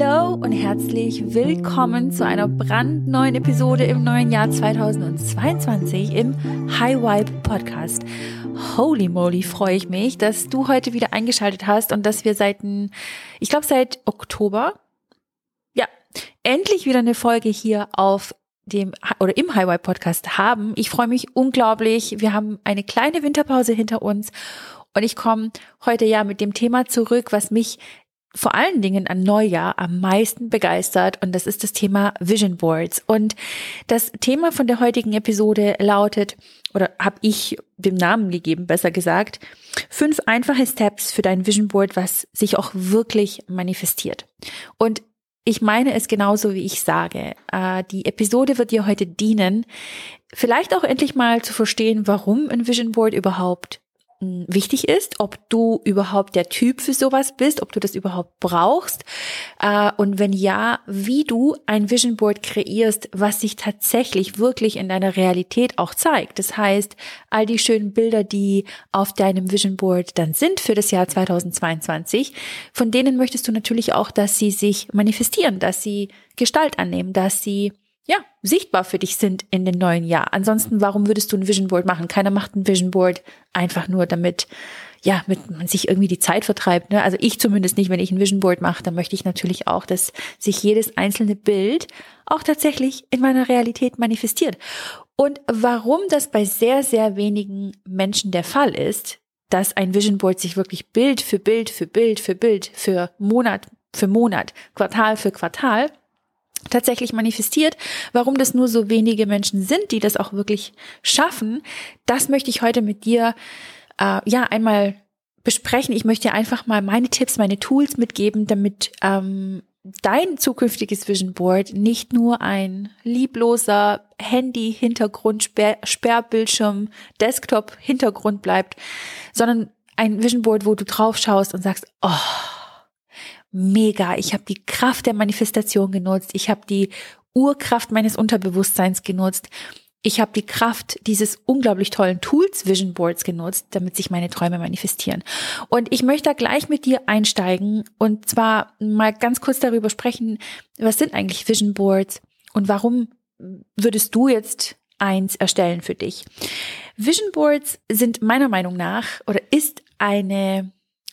Hallo und herzlich willkommen zu einer brandneuen Episode im neuen Jahr 2022 im High Vibe Podcast. Holy moly, freue ich mich, dass du heute wieder eingeschaltet hast und dass wir seit, ich glaube seit Oktober, ja, endlich wieder eine Folge hier auf dem oder im Highway Podcast haben. Ich freue mich unglaublich. Wir haben eine kleine Winterpause hinter uns und ich komme heute ja mit dem Thema zurück, was mich vor allen Dingen an Neujahr am meisten begeistert und das ist das Thema Vision Boards. Und das Thema von der heutigen Episode lautet, oder habe ich dem Namen gegeben, besser gesagt, fünf einfache Steps für dein Vision Board, was sich auch wirklich manifestiert. Und ich meine es genauso, wie ich sage. Äh, die Episode wird dir heute dienen, vielleicht auch endlich mal zu verstehen, warum ein Vision Board überhaupt wichtig ist, ob du überhaupt der Typ für sowas bist, ob du das überhaupt brauchst äh, und wenn ja, wie du ein Vision Board kreierst, was sich tatsächlich wirklich in deiner Realität auch zeigt. Das heißt, all die schönen Bilder, die auf deinem Vision Board dann sind für das Jahr 2022, von denen möchtest du natürlich auch, dass sie sich manifestieren, dass sie Gestalt annehmen, dass sie ja, sichtbar für dich sind in den neuen Jahr. Ansonsten, warum würdest du ein Vision Board machen? Keiner macht ein Vision Board einfach nur damit, ja, mit man sich irgendwie die Zeit vertreibt. Ne? Also ich zumindest nicht, wenn ich ein Vision Board mache, dann möchte ich natürlich auch, dass sich jedes einzelne Bild auch tatsächlich in meiner Realität manifestiert. Und warum das bei sehr, sehr wenigen Menschen der Fall ist, dass ein Vision Board sich wirklich Bild für Bild für Bild für Bild für Monat für Monat, Quartal für Quartal tatsächlich manifestiert. Warum das nur so wenige Menschen sind, die das auch wirklich schaffen, das möchte ich heute mit dir äh, ja einmal besprechen. Ich möchte dir einfach mal meine Tipps, meine Tools mitgeben, damit ähm, dein zukünftiges Vision Board nicht nur ein liebloser Handy-Hintergrund, Sperrbildschirm, Desktop-Hintergrund bleibt, sondern ein Vision Board, wo du drauf schaust und sagst, oh, mega. Ich habe die Kraft der Manifestation genutzt. Ich habe die Urkraft meines Unterbewusstseins genutzt. Ich habe die Kraft dieses unglaublich tollen Tools Vision Boards genutzt, damit sich meine Träume manifestieren. Und ich möchte da gleich mit dir einsteigen und zwar mal ganz kurz darüber sprechen, was sind eigentlich Vision Boards und warum würdest du jetzt eins erstellen für dich? Vision Boards sind meiner Meinung nach oder ist eine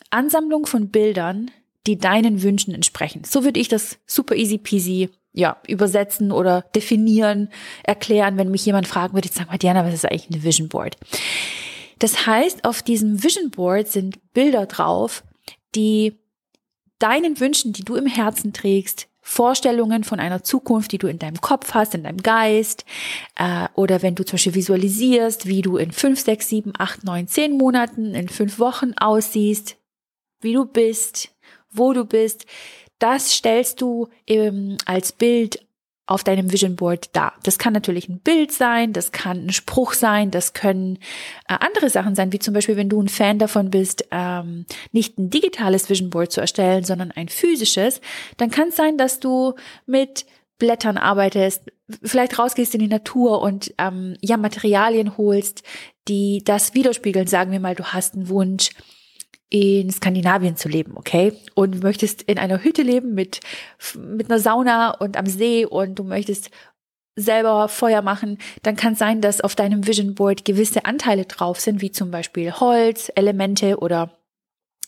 Ansammlung von Bildern, die deinen Wünschen entsprechen. So würde ich das super easy peasy ja, übersetzen oder definieren, erklären, wenn mich jemand fragen würde, sag mal, Diana, was ist eigentlich eine Vision Board? Das heißt, auf diesem Vision Board sind Bilder drauf, die deinen Wünschen, die du im Herzen trägst, Vorstellungen von einer Zukunft, die du in deinem Kopf hast, in deinem Geist, äh, oder wenn du zum Beispiel visualisierst, wie du in fünf, sechs, sieben, acht, neun, zehn Monaten, in fünf Wochen aussiehst, wie du bist, wo du bist, das stellst du ähm, als Bild auf deinem Vision Board dar. Das kann natürlich ein Bild sein, das kann ein Spruch sein, das können äh, andere Sachen sein, wie zum Beispiel, wenn du ein Fan davon bist, ähm, nicht ein digitales Vision Board zu erstellen, sondern ein physisches, dann kann es sein, dass du mit Blättern arbeitest, vielleicht rausgehst in die Natur und ähm, ja Materialien holst, die das widerspiegeln. Sagen wir mal, du hast einen Wunsch, in Skandinavien zu leben, okay? Und du möchtest in einer Hütte leben mit, mit einer Sauna und am See und du möchtest selber Feuer machen, dann kann es sein, dass auf deinem Vision Board gewisse Anteile drauf sind, wie zum Beispiel Holz, Elemente oder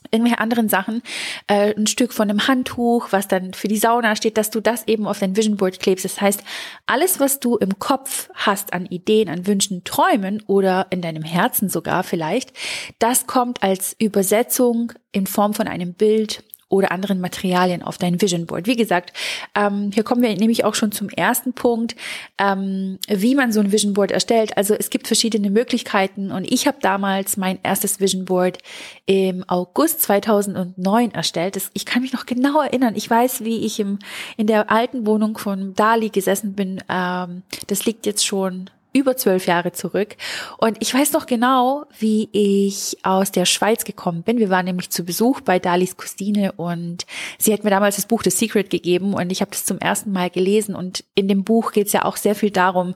irgendwelche anderen Sachen, äh, ein Stück von einem Handtuch, was dann für die Sauna steht, dass du das eben auf dein Vision Board klebst. Das heißt, alles, was du im Kopf hast an Ideen, an Wünschen, Träumen oder in deinem Herzen sogar vielleicht, das kommt als Übersetzung in Form von einem Bild oder anderen Materialien auf dein Vision Board. Wie gesagt, ähm, hier kommen wir nämlich auch schon zum ersten Punkt, ähm, wie man so ein Vision Board erstellt. Also es gibt verschiedene Möglichkeiten und ich habe damals mein erstes Vision Board im August 2009 erstellt. Das, ich kann mich noch genau erinnern. Ich weiß, wie ich im, in der alten Wohnung von Dali gesessen bin. Ähm, das liegt jetzt schon über zwölf Jahre zurück. Und ich weiß noch genau, wie ich aus der Schweiz gekommen bin. Wir waren nämlich zu Besuch bei Dalis Cousine und sie hat mir damals das Buch The Secret gegeben und ich habe das zum ersten Mal gelesen. Und in dem Buch geht es ja auch sehr viel darum,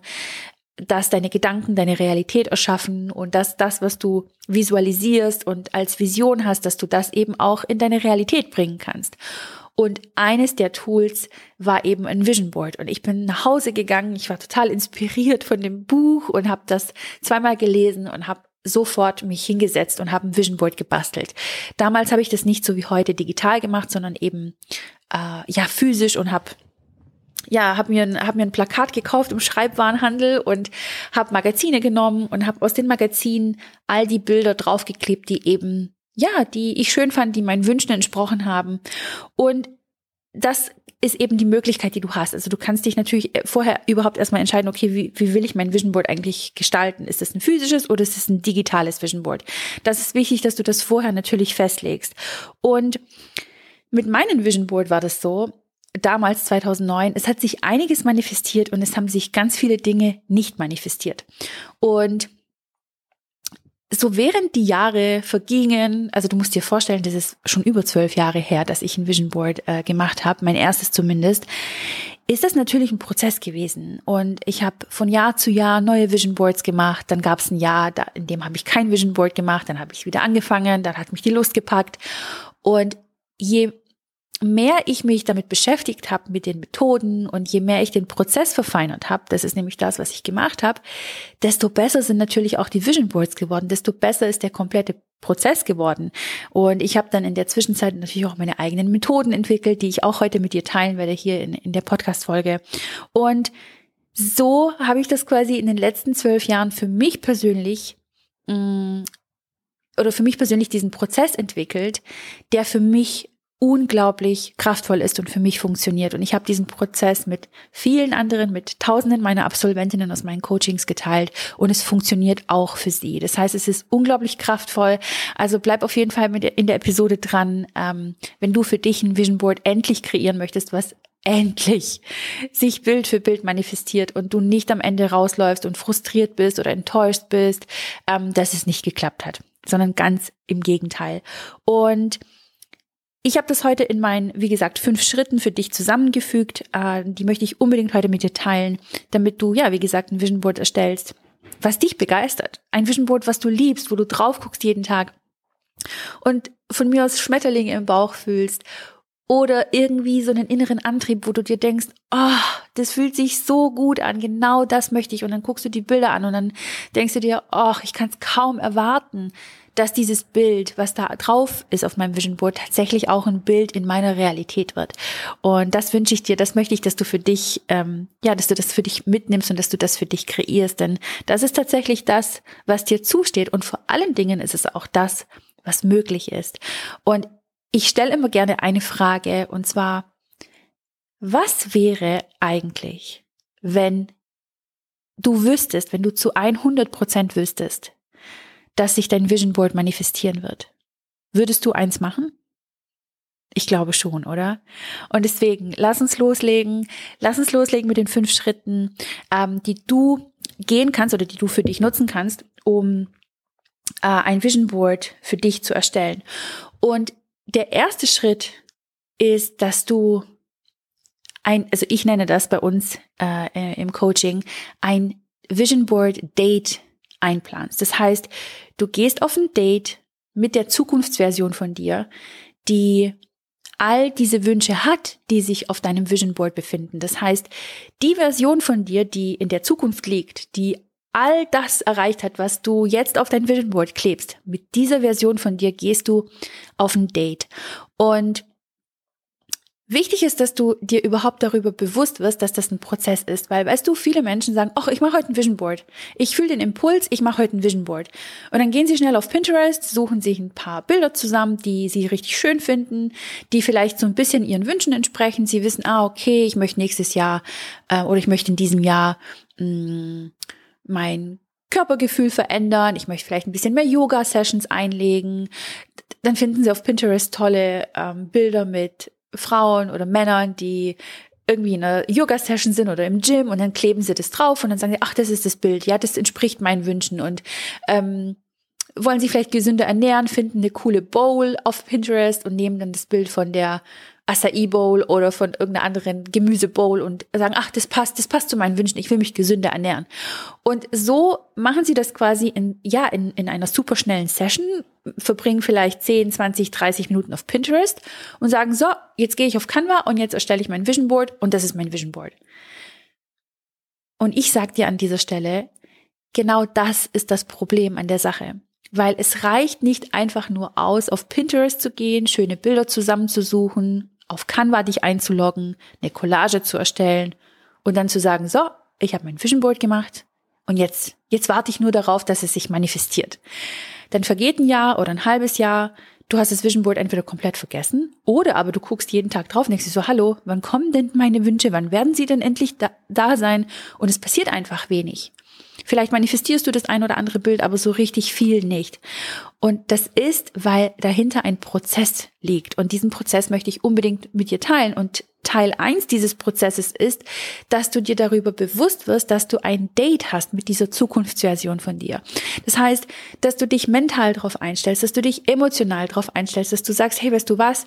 dass deine Gedanken deine Realität erschaffen und dass das, was du visualisierst und als Vision hast, dass du das eben auch in deine Realität bringen kannst. Und eines der Tools war eben ein Vision Board. Und ich bin nach Hause gegangen. Ich war total inspiriert von dem Buch und habe das zweimal gelesen und habe sofort mich hingesetzt und habe ein Vision Board gebastelt. Damals habe ich das nicht so wie heute digital gemacht, sondern eben äh, ja physisch und habe ja, habe mir, ein, hab mir ein Plakat gekauft im Schreibwarenhandel und habe Magazine genommen und habe aus den Magazinen all die Bilder draufgeklebt, die eben, ja, die ich schön fand, die meinen Wünschen entsprochen haben. Und das ist eben die Möglichkeit, die du hast. Also du kannst dich natürlich äh, vorher überhaupt erstmal entscheiden, okay, wie, wie will ich mein Vision Board eigentlich gestalten? Ist das ein physisches oder ist es ein digitales Vision Board? Das ist wichtig, dass du das vorher natürlich festlegst. Und mit meinem Vision Board war das so, damals 2009, es hat sich einiges manifestiert und es haben sich ganz viele Dinge nicht manifestiert. Und so während die Jahre vergingen, also du musst dir vorstellen, das ist schon über zwölf Jahre her, dass ich ein Vision Board äh, gemacht habe, mein erstes zumindest, ist das natürlich ein Prozess gewesen. Und ich habe von Jahr zu Jahr neue Vision Boards gemacht. Dann gab es ein Jahr, da, in dem habe ich kein Vision Board gemacht. Dann habe ich wieder angefangen. Dann hat mich die Lust gepackt. Und je mehr ich mich damit beschäftigt habe, mit den Methoden und je mehr ich den Prozess verfeinert habe, das ist nämlich das, was ich gemacht habe, desto besser sind natürlich auch die Vision Boards geworden, desto besser ist der komplette Prozess geworden. Und ich habe dann in der Zwischenzeit natürlich auch meine eigenen Methoden entwickelt, die ich auch heute mit dir teilen werde hier in, in der Podcast-Folge. Und so habe ich das quasi in den letzten zwölf Jahren für mich persönlich mh, mm, oder für mich persönlich diesen Prozess entwickelt, der für mich unglaublich kraftvoll ist und für mich funktioniert. Und ich habe diesen Prozess mit vielen anderen, mit tausenden meiner Absolventinnen aus meinen Coachings geteilt und es funktioniert auch für sie. Das heißt, es ist unglaublich kraftvoll. Also bleib auf jeden Fall mit in der Episode dran, ähm, wenn du für dich ein Vision Board endlich kreieren möchtest, was endlich sich Bild für Bild manifestiert und du nicht am Ende rausläufst und frustriert bist oder enttäuscht bist, ähm, dass es nicht geklappt hat, sondern ganz im Gegenteil. Und ich habe das heute in meinen, wie gesagt, fünf Schritten für dich zusammengefügt. Äh, die möchte ich unbedingt heute mit dir teilen, damit du, ja, wie gesagt, ein Vision Board erstellst, was dich begeistert. Ein Vision Board, was du liebst, wo du drauf guckst jeden Tag und von mir aus Schmetterlinge im Bauch fühlst oder irgendwie so einen inneren Antrieb, wo du dir denkst, oh, das fühlt sich so gut an, genau das möchte ich. Und dann guckst du die Bilder an und dann denkst du dir, oh, ich kann es kaum erwarten, dass dieses Bild, was da drauf ist auf meinem Vision Board, tatsächlich auch ein Bild in meiner Realität wird. Und das wünsche ich dir, das möchte ich, dass du für dich, ähm, ja, dass du das für dich mitnimmst und dass du das für dich kreierst. Denn das ist tatsächlich das, was dir zusteht. Und vor allen Dingen ist es auch das, was möglich ist. Und ich stelle immer gerne eine Frage, und zwar, was wäre eigentlich, wenn du wüsstest, wenn du zu 100 Prozent wüsstest, dass sich dein Vision Board manifestieren wird. Würdest du eins machen? Ich glaube schon, oder? Und deswegen, lass uns loslegen. Lass uns loslegen mit den fünf Schritten, ähm, die du gehen kannst oder die du für dich nutzen kannst, um äh, ein Vision Board für dich zu erstellen. Und der erste Schritt ist, dass du ein, also ich nenne das bei uns äh, im Coaching, ein Vision Board Date einplanst. Das heißt, du gehst auf ein Date mit der Zukunftsversion von dir, die all diese Wünsche hat, die sich auf deinem Vision Board befinden. Das heißt, die Version von dir, die in der Zukunft liegt, die all das erreicht hat, was du jetzt auf dein Vision Board klebst, mit dieser Version von dir gehst du auf ein Date. Und Wichtig ist, dass du dir überhaupt darüber bewusst wirst, dass das ein Prozess ist, weil weißt du, viele Menschen sagen, ach, ich mache heute ein Vision Board. Ich fühle den Impuls, ich mache heute ein Vision Board. Und dann gehen sie schnell auf Pinterest, suchen sich ein paar Bilder zusammen, die sie richtig schön finden, die vielleicht so ein bisschen ihren Wünschen entsprechen. Sie wissen, ah, okay, ich möchte nächstes Jahr äh, oder ich möchte in diesem Jahr mh, mm, mein Körpergefühl verändern, ich möchte vielleicht ein bisschen mehr Yoga-Sessions einlegen. Dann finden sie auf Pinterest tolle ähm, Bilder mit Frauen oder Männern, die irgendwie in einer Yoga-Session sind oder im Gym und dann kleben sie das drauf und dann sagen sie, ach, das ist das Bild, ja, das entspricht meinen Wünschen und ähm, wollen sie vielleicht gesünder ernähren, finden eine coole Bowl auf Pinterest und nehmen dann das Bild von der Acai Bowl oder von irgendeiner anderen Gemüse Bowl und sagen, ach, das passt, das passt zu meinen Wünschen, ich will mich gesünder ernähren. Und so machen sie das quasi in, ja, in, in einer superschnellen Session, verbringen vielleicht 10, 20, 30 Minuten auf Pinterest und sagen, so, jetzt gehe ich auf Canva und jetzt erstelle ich mein Vision Board und das ist mein Vision Board. Und ich sage dir an dieser Stelle, genau das ist das Problem an der Sache. Weil es reicht nicht einfach nur aus, auf Pinterest zu gehen, schöne Bilder zusammenzusuchen, auf Canva dich einzuloggen, eine Collage zu erstellen und dann zu sagen, so, ich habe mein Vision Board gemacht und jetzt, jetzt warte ich nur darauf, dass es sich manifestiert. Dann vergeht ein Jahr oder ein halbes Jahr, du hast das Vision Board entweder komplett vergessen oder aber du guckst jeden Tag drauf und denkst dir so, hallo, wann kommen denn meine Wünsche, wann werden sie denn endlich da, da sein? Und es passiert einfach wenig. Vielleicht manifestierst du das ein oder andere Bild, aber so richtig viel nicht. Und das ist, weil dahinter ein Prozess liegt. Und diesen Prozess möchte ich unbedingt mit dir teilen. Und Teil eins dieses Prozesses ist, dass du dir darüber bewusst wirst, dass du ein Date hast mit dieser Zukunftsversion von dir. Das heißt, dass du dich mental darauf einstellst, dass du dich emotional darauf einstellst, dass du sagst, hey, weißt du was?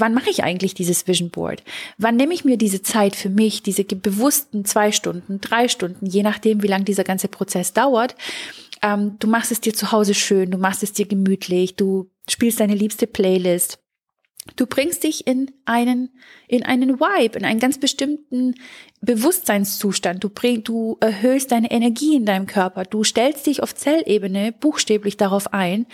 Wann mache ich eigentlich dieses Vision Board? Wann nehme ich mir diese Zeit für mich, diese bewussten zwei Stunden, drei Stunden, je nachdem, wie lang dieser ganze Prozess dauert? Ähm, du machst es dir zu Hause schön, du machst es dir gemütlich, du spielst deine liebste Playlist. Du bringst dich in einen, in einen Vibe, in einen ganz bestimmten Bewusstseinszustand. Du bring, du erhöhst deine Energie in deinem Körper. Du stellst dich auf Zellebene buchstäblich darauf ein,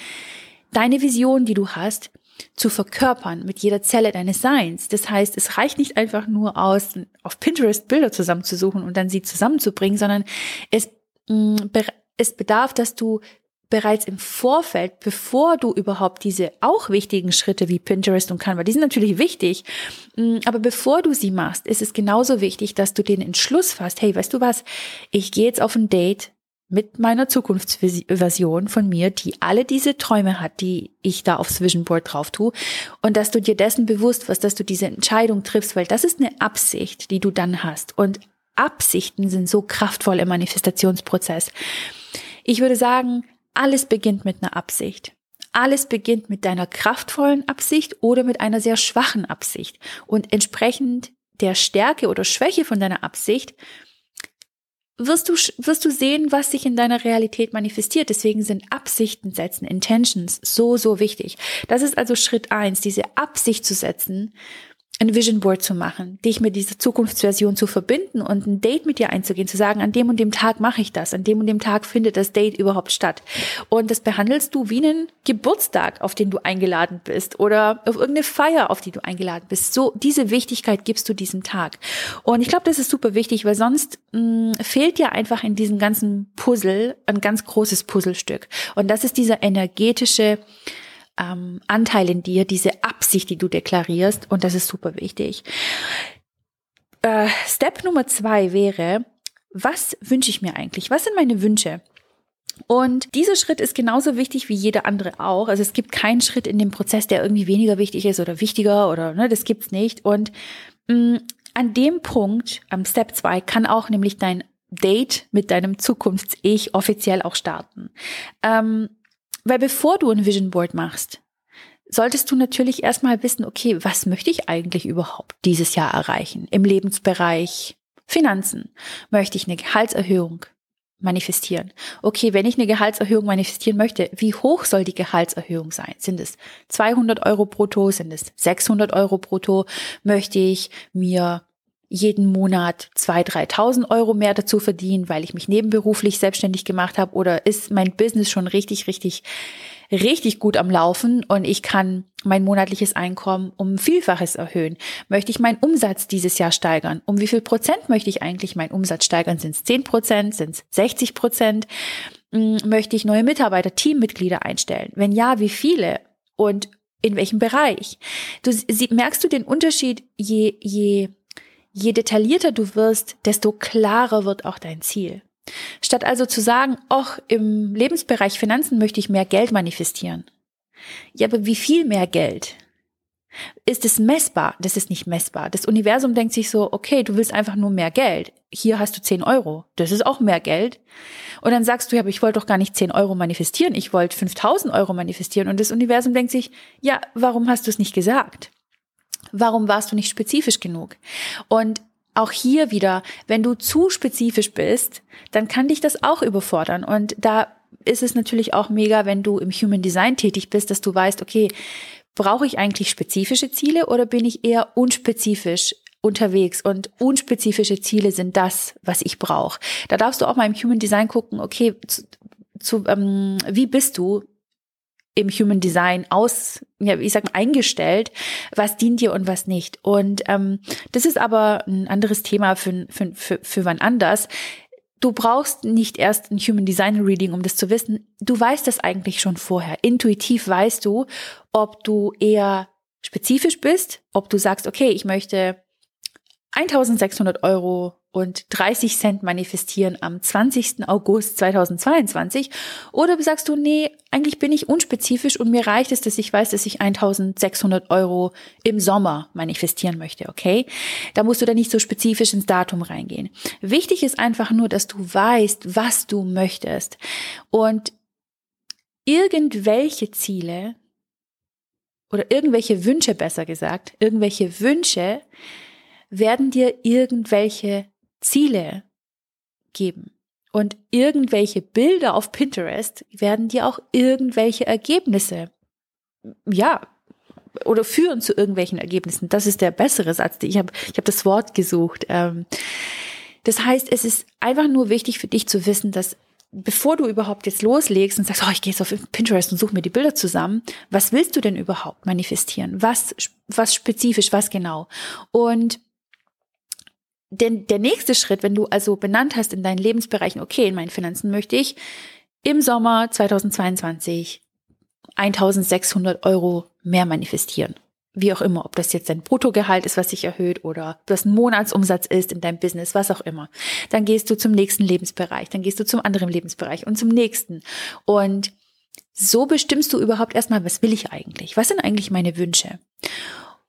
deine Vision, die du hast, zu verkörpern mit jeder Zelle deines Seins. Das heißt, es reicht nicht einfach nur aus, auf Pinterest Bilder zusammenzusuchen und dann sie zusammenzubringen, sondern es, mm, es bedarf, dass du bereits im Vorfeld, bevor du überhaupt diese auch wichtigen Schritte wie Pinterest und Canva, die sind natürlich wichtig, mm, aber bevor du sie machst, ist es genauso wichtig, dass du den Entschluss fasst, hey, weißt du was, ich gehe jetzt auf ein Date mit meiner Zukunftsversion von mir, die alle diese Träume hat, die ich da aufs Vision Board drauf tue. Und dass du dir dessen bewusst wirst, dass du diese Entscheidung triffst, weil das ist eine Absicht, die du dann hast. Und Absichten sind so kraftvoll im Manifestationsprozess. Ich würde sagen, alles beginnt mit einer Absicht. Alles beginnt mit deiner kraftvollen Absicht oder mit einer sehr schwachen Absicht. Und entsprechend der Stärke oder Schwäche von deiner Absicht wirst du, wirst du sehen, was sich in deiner Realität manifestiert. Deswegen sind Absichten setzen, Intentions so, so wichtig. Das ist also Schritt eins, diese Absicht zu setzen, ein Vision Board zu machen, dich mit dieser Zukunftsversion zu verbinden und ein Date mit dir einzugehen, zu sagen, an dem und dem Tag mache ich das, an dem und dem Tag findet das Date überhaupt statt. Und das behandelst du wie einen Geburtstag, auf den du eingeladen bist oder auf irgendeine Feier, auf die du eingeladen bist. So, diese Wichtigkeit gibst du diesem Tag. Und ich glaube, das ist super wichtig, weil sonst mh, mm, fehlt ja einfach in diesem ganzen Puzzle ein ganz großes Puzzlestück. Und das ist dieser energetische ähm, Anteil in dir, diese Absicht, die du deklarierst. Und das ist super wichtig. Äh, Step Nummer zwei wäre, was wünsche ich mir eigentlich? Was sind meine Wünsche? Und dieser Schritt ist genauso wichtig wie jeder andere auch. Also es gibt keinen Schritt in dem Prozess, der irgendwie weniger wichtig ist oder wichtiger oder ne, das gibt's nicht. Und mh, mm, an dem Punkt, am Step 2, kann auch nämlich dein Date mit deinem Zukunfts-Ich offiziell auch starten. Ähm, weil bevor du ein Vision Board machst, solltest du natürlich erstmal wissen, okay, was möchte ich eigentlich überhaupt dieses Jahr erreichen? Im Lebensbereich Finanzen. Möchte ich eine Gehaltserhöhung manifestieren? Okay, wenn ich eine Gehaltserhöhung manifestieren möchte, wie hoch soll die Gehaltserhöhung sein? Sind es 200 Euro brutto? Sind es 600 Euro brutto? Möchte ich mir jeden Monat 2.000, 3.000 Euro mehr dazu verdienen, weil ich mich nebenberuflich selbstständig gemacht habe oder ist mein Business schon richtig, richtig, richtig gut am Laufen und ich kann mein monatliches Einkommen um Vielfaches erhöhen? Möchte ich meinen Umsatz dieses Jahr steigern? Um wie viel Prozent möchte ich eigentlich meinen Umsatz steigern? Sind es 10 Prozent? Sind es 60 Prozent? Hm, möchte ich neue Mitarbeiter, Teammitglieder einstellen? Wenn ja, wie viele? Und in welchem Bereich? Du merkst du den Unterschied, je, je Je detaillierter du wirst, desto klarer wird auch dein Ziel. Statt also zu sagen, ach, im Lebensbereich Finanzen möchte ich mehr Geld manifestieren. Ja, aber wie viel mehr Geld? Ist es messbar? Das ist nicht messbar. Das Universum denkt sich so, okay, du willst einfach nur mehr Geld. Hier hast du 10 Euro. Das ist auch mehr Geld. Und dann sagst du, ja, aber ich wollte doch gar nicht 10 Euro manifestieren. Ich wollte 5000 Euro manifestieren. Und das Universum denkt sich, ja, warum hast du es nicht gesagt? Warum warst du nicht spezifisch genug? Und auch hier wieder, wenn du zu spezifisch bist, dann kann dich das auch überfordern. Und da ist es natürlich auch mega, wenn du im Human Design tätig bist, dass du weißt, okay, brauche ich eigentlich spezifische Ziele oder bin ich eher unspezifisch unterwegs und unspezifische Ziele sind das, was ich brauche. Da darfst du auch mal im Human Design gucken, okay, zu, zu ähm, wie bist du im Human Design aus, ja, ich sag mal, eingestellt, was dient dir und was nicht. Und ähm, das ist aber ein anderes Thema für, für, für, für wann anders. Du brauchst nicht erst ein Human Design Reading, um das zu wissen. Du weißt das eigentlich schon vorher. Intuitiv weißt du, ob du eher spezifisch bist, ob du sagst, okay, ich möchte 1600 Euro und 30 Cent manifestieren am 20. August 2022? Oder sagst du, nee, eigentlich bin ich unspezifisch und mir reicht es, dass ich weiß, dass ich 1600 Euro im Sommer manifestieren möchte, okay? Da musst du dann nicht so spezifisch ins Datum reingehen. Wichtig ist einfach nur, dass du weißt, was du möchtest. Und irgendwelche Ziele oder irgendwelche Wünsche besser gesagt, irgendwelche Wünsche werden dir irgendwelche Ziele geben. Und irgendwelche Bilder auf Pinterest werden dir auch irgendwelche Ergebnisse, ja, oder führen zu irgendwelchen Ergebnissen. Das ist der bessere Satz. Ich habe ich hab das Wort gesucht. Ähm, das heißt, es ist einfach nur wichtig für dich zu wissen, dass bevor du überhaupt jetzt loslegst und sagst, oh, ich gehe jetzt auf Pinterest und suche mir die Bilder zusammen, was willst du denn überhaupt manifestieren? Was, was spezifisch, was genau? Und denn der nächste Schritt, wenn du also benannt hast in deinen Lebensbereichen, okay, in meinen Finanzen möchte ich im Sommer 2022 1600 Euro mehr manifestieren. Wie auch immer, ob das jetzt dein Bruttogehalt ist, was sich erhöht oder ob das ein Monatsumsatz ist in deinem Business, was auch immer. Dann gehst du zum nächsten Lebensbereich, dann gehst du zum anderen Lebensbereich und zum nächsten. Und so bestimmst du überhaupt erstmal, was will ich eigentlich? Was sind eigentlich meine Wünsche?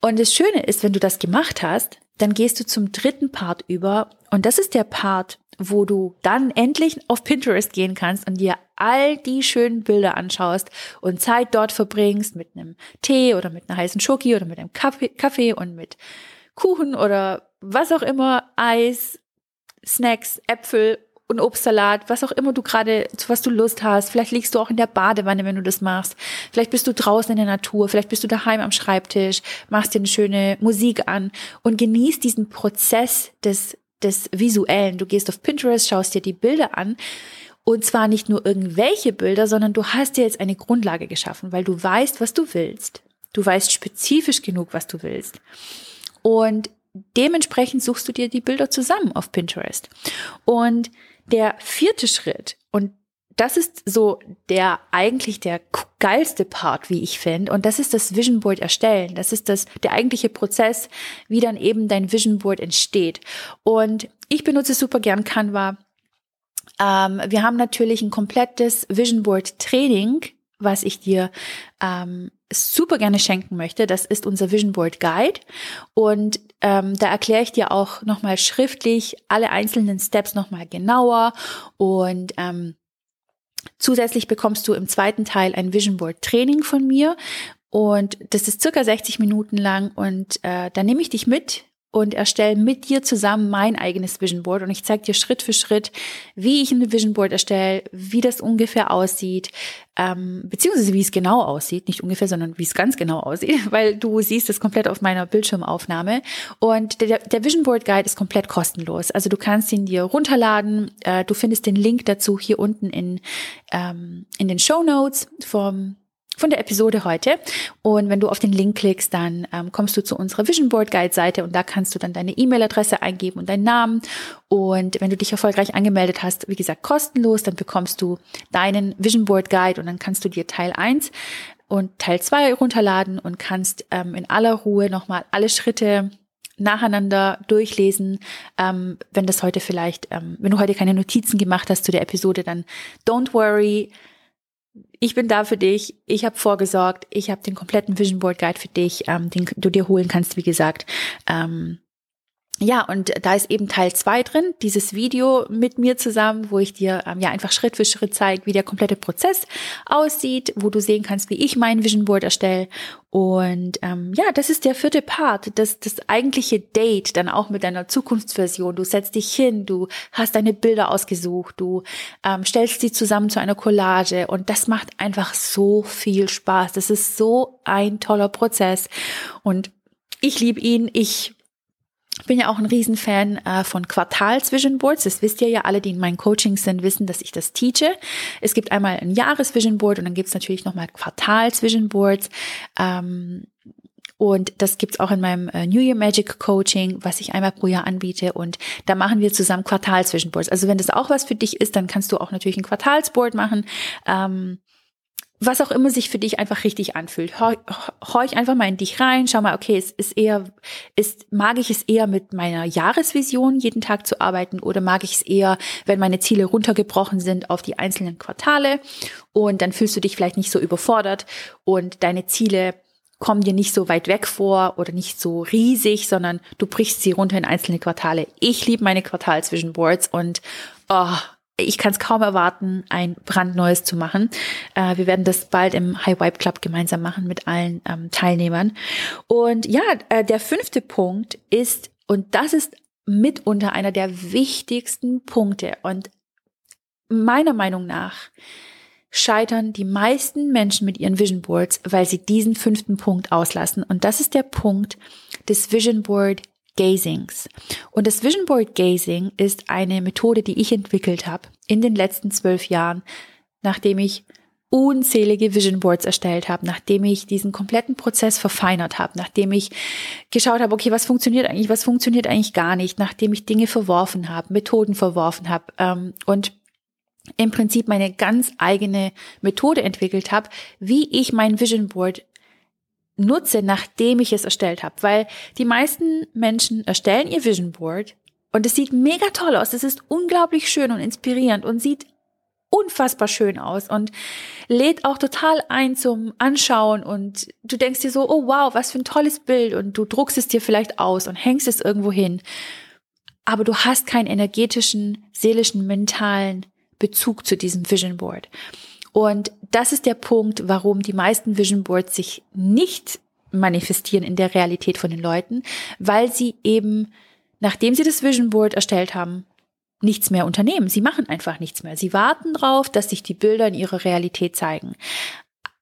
Und das Schöne ist, wenn du das gemacht hast, dann gehst du zum dritten Part über. Und das ist der Part, wo du dann endlich auf Pinterest gehen kannst und dir all die schönen Bilder anschaust und Zeit dort verbringst mit einem Tee oder mit einer heißen Schoki oder mit einem Kaffee, Kaffee und mit Kuchen oder was auch immer, Eis, Snacks, Äpfel und Obstsalat, was auch immer du gerade, zu was du Lust hast. Vielleicht liegst du auch in der Badewanne, wenn du das machst. Vielleicht bist du draußen in der Natur. Vielleicht bist du daheim am Schreibtisch, machst dir eine schöne Musik an und genießt diesen Prozess des, des Visuellen. Du gehst auf Pinterest, schaust dir die Bilder an. Und zwar nicht nur irgendwelche Bilder, sondern du hast dir jetzt eine Grundlage geschaffen, weil du weißt, was du willst. Du weißt spezifisch genug, was du willst. Und dementsprechend suchst du dir die Bilder zusammen auf Pinterest. Und der vierte Schritt, und das ist so der eigentlich der geilste Part, wie ich finde. Und das ist das Vision Board erstellen. Das ist das, der eigentliche Prozess, wie dann eben dein Vision Board entsteht. Und ich benutze super gern Canva. Ähm, wir haben natürlich ein komplettes Vision Board Training, was ich dir ähm, super gerne schenken möchte. Das ist unser Vision Board Guide. Und ähm, da erkläre ich dir auch nochmal schriftlich alle einzelnen Steps nochmal genauer. Und ähm, zusätzlich bekommst du im zweiten Teil ein Vision Board Training von mir. Und das ist circa 60 Minuten lang. Und äh, da nehme ich dich mit und erstelle mit dir zusammen mein eigenes Vision Board. Und ich zeige dir Schritt für Schritt, wie ich ein Vision Board erstelle, wie das ungefähr aussieht, ähm, beziehungsweise wie es genau aussieht, nicht ungefähr, sondern wie es ganz genau aussieht, weil du siehst es komplett auf meiner Bildschirmaufnahme. Und der, der Vision Board Guide ist komplett kostenlos, also du kannst ihn dir runterladen, äh, du findest den Link dazu hier unten in, ähm, in den Show Notes vom von der Episode heute. Und wenn du auf den Link klickst, dann ähm, kommst du zu unserer Vision Board Guide Seite und da kannst du dann deine E-Mail-Adresse eingeben und deinen Namen. Und wenn du dich erfolgreich angemeldet hast, wie gesagt, kostenlos, dann bekommst du deinen Vision Board Guide und dann kannst du dir Teil 1 und Teil 2 runterladen und kannst ähm, in aller Ruhe nochmal alle Schritte nacheinander durchlesen. Ähm, wenn das heute vielleicht, ähm, wenn du heute keine Notizen gemacht hast zu der Episode, dann don't worry ich bin da für dich, ich habe vorgesorgt, ich habe den kompletten Vision Board Guide für dich, ähm, den du dir holen kannst, wie gesagt. Ähm, ja, und da ist eben Teil zwei drin, dieses Video mit mir zusammen, wo ich dir ähm, ja einfach Schritt für Schritt zeige, wie der komplette Prozess aussieht, wo du sehen kannst, wie ich mein Vision Board erstelle. Und ähm, ja, das ist der vierte Part, das, das eigentliche Date, dann auch mit deiner Zukunftsversion. Du setzt dich hin, du hast deine Bilder ausgesucht, du ähm, stellst sie zusammen zu einer Collage und das macht einfach so viel Spaß. Das ist so ein toller Prozess und ich liebe ihn. Ich bin ja auch ein Riesenfan äh, von Quartals-Vision Boards. Das wisst ihr ja alle, die in meinen Coachings sind, wissen, dass ich das teache. Es gibt einmal ein Jahres-Vision Board und dann gibt es natürlich nochmal Quartals-Vision Boards. Ähm, und das gibt's auch in meinem äh, New Year Magic Coaching, was ich einmal pro Jahr anbiete. Und da machen wir zusammen Quartals-Vision Boards. Also wenn das auch was für dich ist, dann kannst du auch natürlich ein Quartalsboard machen. Ähm, was auch immer sich für dich einfach richtig anfühlt. Horch einfach mal in dich rein, schau mal, okay, es ist eher, ist, mag ich es eher mit meiner Jahresvision jeden Tag zu arbeiten oder mag ich es eher, wenn meine Ziele runtergebrochen sind auf die einzelnen Quartale und dann fühlst du dich vielleicht nicht so überfordert und deine Ziele kommen dir nicht so weit weg vor oder nicht so riesig, sondern du brichst sie runter in einzelne Quartale. Ich liebe meine Quartalsvision Boards und oh, ich kann es kaum erwarten, ein brandneues zu machen. Äh, wir werden das bald im High Vibe Club gemeinsam machen mit allen ähm, Teilnehmern. Und ja, äh, der fünfte Punkt ist, und das ist mitunter einer der wichtigsten Punkte und meiner Meinung nach scheitern die meisten Menschen mit ihren Vision Boards, weil sie diesen fünften Punkt auslassen. Und das ist der Punkt des Vision Board Gazings. Und das Vision Board Gazing ist eine Methode, die ich entwickelt habe in den letzten zwölf Jahren, nachdem ich unzählige Vision Boards erstellt habe, nachdem ich diesen kompletten Prozess verfeinert habe, nachdem ich geschaut habe, okay, was funktioniert eigentlich, was funktioniert eigentlich gar nicht, nachdem ich Dinge verworfen habe, Methoden verworfen habe ähm, und im Prinzip meine ganz eigene Methode entwickelt habe, wie ich mein Vision Board nutze, nachdem ich es erstellt habe. Weil die meisten Menschen erstellen ihr Vision Board und es sieht mega toll aus. Es ist unglaublich schön und inspirierend und sieht unfassbar schön aus und lädt auch total ein zum Anschauen und du denkst dir so, oh wow, was für ein tolles Bild und du druckst es dir vielleicht aus und hängst es irgendwo hin. Aber du hast keinen energetischen, seelischen, mentalen Bezug zu diesem Vision Board. Und das ist der Punkt, warum die meisten Vision Boards sich nicht manifestieren in der Realität von den Leuten, weil sie eben, nachdem sie das Vision Board erstellt haben, nichts mehr unternehmen. Sie machen einfach nichts mehr. Sie warten drauf, dass sich die Bilder in ihrer Realität zeigen.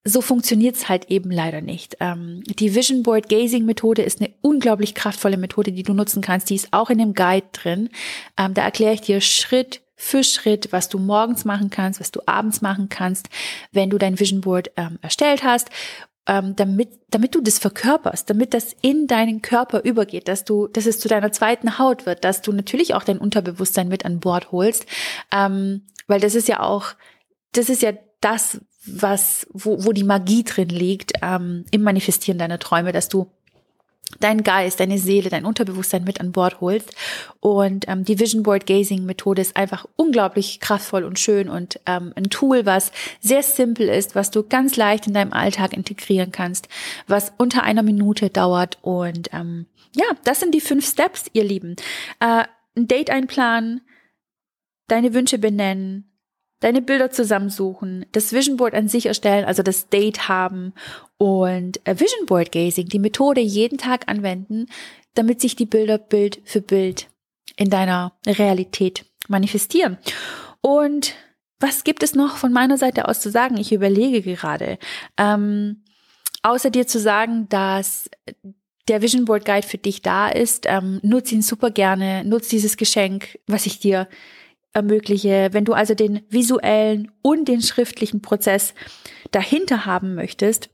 So funktioniert's halt eben leider nicht. Ähm, die Vision Board Gazing Methode ist eine unglaublich kraftvolle Methode, die du nutzen kannst. Die ist auch in dem Guide drin. Ähm, da erkläre ich dir Schritt für Schritt, was du morgens machen kannst, was du abends machen kannst, wenn du dein Vision Board ähm, erstellt hast, ähm, damit, damit du das verkörperst, damit das in deinen Körper übergeht, dass du, dass es zu deiner zweiten Haut wird, dass du natürlich auch dein Unterbewusstsein mit an Bord holst, ähm, weil das ist ja auch, das ist ja das, was, wo, wo die Magie drin liegt, ähm, im Manifestieren deiner Träume, dass du deinen Geist, deine Seele, dein Unterbewusstsein mit an Bord holst. Und ähm, die Vision Board Gazing Methode ist einfach unglaublich kraftvoll und schön und ähm, ein Tool, was sehr simpel ist, was du ganz leicht in deinem Alltag integrieren kannst, was unter einer Minute dauert. Und ähm, ja, das sind die fünf Steps, ihr Lieben. Äh, ein Date einplanen, deine Wünsche benennen, deine Bilder zusammensuchen, das Vision Board an sich erstellen, also das Date haben und äh, Vision Board Gazing, die Methode jeden Tag anwenden, damit sich die Bilder Bild für Bild in deiner Realität manifestieren. Und was gibt es noch von meiner Seite aus zu sagen? Ich überlege gerade. Ähm, außer dir zu sagen, dass der Vision Board Guide für dich da ist, ähm, nutze ihn super gerne, nutze dieses Geschenk, was ich dir ermögliche. Wenn du also den visuellen und den schriftlichen Prozess dahinter haben möchtest,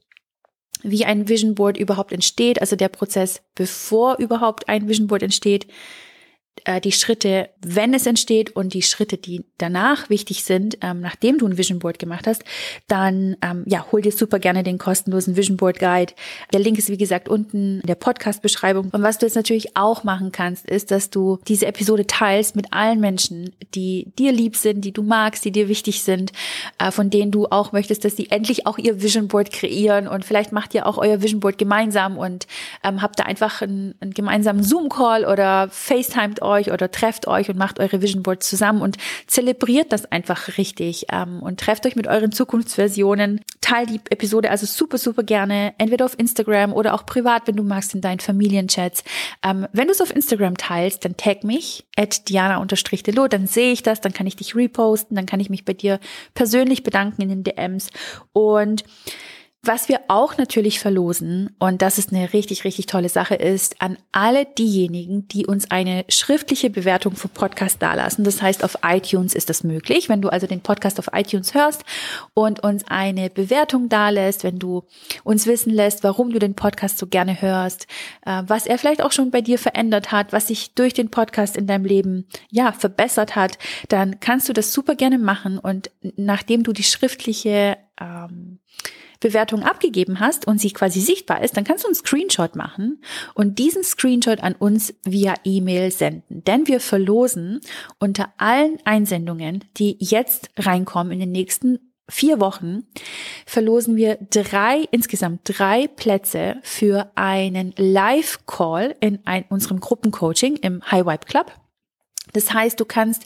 wie ein Vision Board überhaupt entsteht, also der Prozess, bevor überhaupt ein Vision Board entsteht, die Schritte, wenn es entsteht und die Schritte, die danach wichtig sind, ähm, nachdem du ein Vision Board gemacht hast, dann ähm, ja, hol dir super gerne den kostenlosen Vision Board Guide. Der Link ist wie gesagt unten in der Podcast Beschreibung. Und was du jetzt natürlich auch machen kannst, ist, dass du diese Episode teilst mit allen Menschen, die dir lieb sind, die du magst, die dir wichtig sind, äh, von denen du auch möchtest, dass sie endlich auch ihr Vision Board kreieren und vielleicht macht ihr auch euer Vision Board gemeinsam und ähm, habt da einfach einen, einen gemeinsamen Zoom Call oder FaceTimed euch oder trefft euch und macht eure Vision Boards zusammen und zelebriert das einfach richtig ähm, und trefft euch mit euren Zukunftsversionen. Teil die Episode also super, super gerne, entweder auf Instagram oder auch privat, wenn du magst, in deinen Familienchats. Ähm, wenn du es auf Instagram teilst, dann tag mich, at diana-delo, dann sehe ich das, dann kann ich dich reposten, dann kann ich mich bei dir persönlich bedanken in den DMs und was wir auch natürlich verlosen, und das ist eine richtig, richtig tolle Sache, ist an alle diejenigen, die uns eine schriftliche Bewertung für Podcast dalassen. Das heißt, auf iTunes ist das möglich. Wenn du also den Podcast auf iTunes hörst und uns eine Bewertung dalässt, wenn du uns wissen lässt, warum du den Podcast so gerne hörst, äh, was er vielleicht auch schon bei dir verändert hat, was sich durch den Podcast in deinem Leben, ja, verbessert hat, dann kannst du das super gerne machen. Und nachdem du die schriftliche, ähm, Bewertung abgegeben hast und sie quasi sichtbar ist, dann kannst du einen Screenshot machen und diesen Screenshot an uns via E-Mail senden. Denn wir verlosen unter allen Einsendungen, die jetzt reinkommen in den nächsten vier Wochen verlosen wir drei, insgesamt drei Plätze für einen Live-Call in ein, unserem Gruppencoaching im High Vibe Club. Das heißt, du kannst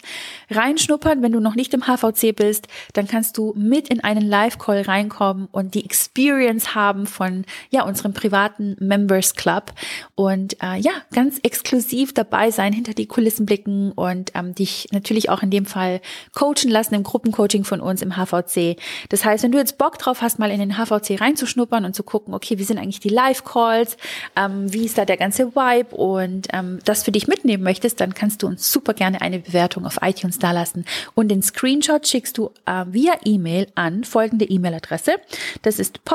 reinschnuppern, wenn du noch nicht im HVC bist, dann kannst du mit in einen Live-Call reinkommen und die Experience haben von ja unserem privaten Members Club und äh, ja ganz exklusiv dabei sein, hinter die Kulissen blicken und ähm, dich natürlich auch in dem Fall coachen lassen im Gruppencoaching von uns im HVC. Das heißt, wenn du jetzt Bock drauf hast, mal in den HVC reinzuschnuppern und zu gucken, okay, wie sind eigentlich die Live-Calls, ähm, wie ist da der ganze Vibe und ähm, das für dich mitnehmen möchtest, dann kannst du uns super super gerne eine Bewertung auf iTunes dalassen. Und den Screenshot schickst du äh, via E-Mail an folgende E-Mail-Adresse. Das ist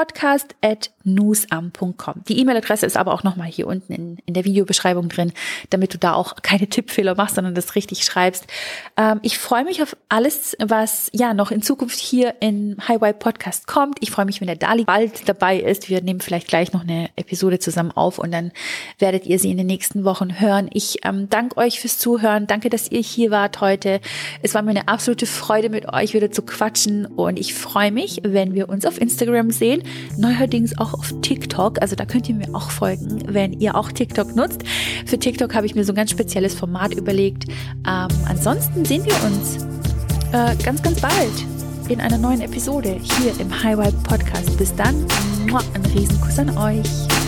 podcast.newsam.com. Die E-Mail-Adresse ist aber auch nochmal hier unten in, in der Videobeschreibung drin, damit du da auch keine Tippfehler machst, sondern das richtig schreibst. Ähm, ich freue mich auf alles, was ja noch in Zukunft hier in Highway Podcast kommt. Ich freue mich, wenn der Dali bald dabei ist. Wir nehmen vielleicht gleich noch eine Episode zusammen auf und dann werdet ihr sie in den nächsten Wochen hören. Ich ähm, danke euch fürs Zuhören. Danke, dass ihr hier wart heute. Es war mir eine absolute Freude, mit euch wieder zu quatschen und ich freue mich, wenn wir uns auf Instagram sehen. Neuerdings auch auf TikTok. Also da könnt ihr mir auch folgen, wenn ihr auch TikTok nutzt. Für TikTok habe ich mir so ein ganz spezielles Format überlegt. Ähm, ansonsten sehen wir uns äh, ganz, ganz bald in einer neuen Episode hier im Highway Podcast. Bis dann, ein Riesenkuss an euch.